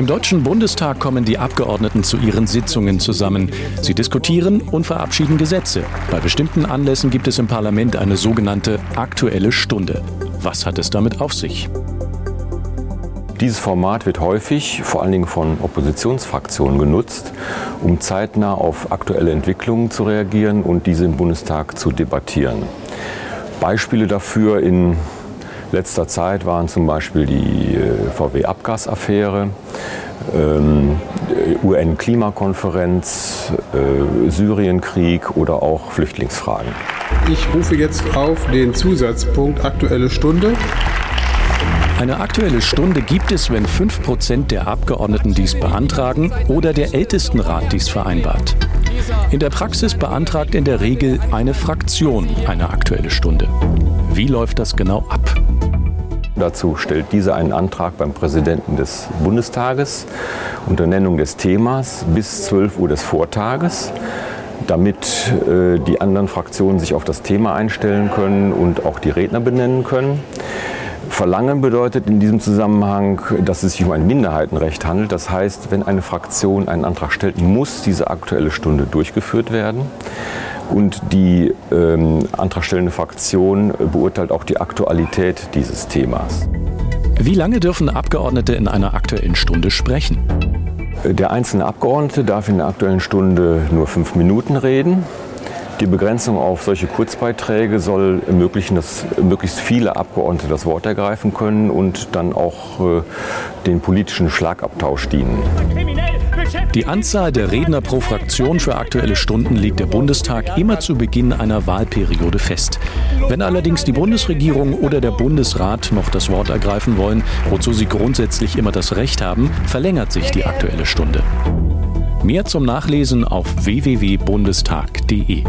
Im Deutschen Bundestag kommen die Abgeordneten zu ihren Sitzungen zusammen. Sie diskutieren und verabschieden Gesetze. Bei bestimmten Anlässen gibt es im Parlament eine sogenannte Aktuelle Stunde. Was hat es damit auf sich? Dieses Format wird häufig, vor allen Dingen von Oppositionsfraktionen genutzt, um zeitnah auf aktuelle Entwicklungen zu reagieren und diese im Bundestag zu debattieren. Beispiele dafür in letzter Zeit waren zum Beispiel die äh, VW-Abgasaffäre, ähm, UN-Klimakonferenz, äh, Syrienkrieg oder auch Flüchtlingsfragen. Ich rufe jetzt auf den Zusatzpunkt Aktuelle Stunde. Eine aktuelle Stunde gibt es, wenn 5% der Abgeordneten dies beantragen oder der Ältestenrat dies vereinbart. In der Praxis beantragt in der Regel eine Fraktion eine aktuelle Stunde. Wie läuft das genau ab? Dazu stellt dieser einen Antrag beim Präsidenten des Bundestages unter Nennung des Themas bis 12 Uhr des Vortages, damit äh, die anderen Fraktionen sich auf das Thema einstellen können und auch die Redner benennen können. Verlangen bedeutet in diesem Zusammenhang, dass es sich um ein Minderheitenrecht handelt. Das heißt, wenn eine Fraktion einen Antrag stellt, muss diese aktuelle Stunde durchgeführt werden. Und die ähm, antragstellende Fraktion beurteilt auch die Aktualität dieses Themas. Wie lange dürfen Abgeordnete in einer aktuellen Stunde sprechen? Der einzelne Abgeordnete darf in der aktuellen Stunde nur fünf Minuten reden. Die Begrenzung auf solche Kurzbeiträge soll ermöglichen, dass möglichst viele Abgeordnete das Wort ergreifen können und dann auch äh, den politischen Schlagabtausch dienen. Die Anzahl der Redner pro Fraktion für aktuelle Stunden legt der Bundestag immer zu Beginn einer Wahlperiode fest. Wenn allerdings die Bundesregierung oder der Bundesrat noch das Wort ergreifen wollen, wozu sie grundsätzlich immer das Recht haben, verlängert sich die aktuelle Stunde. Mehr zum Nachlesen auf www.bundestag.de.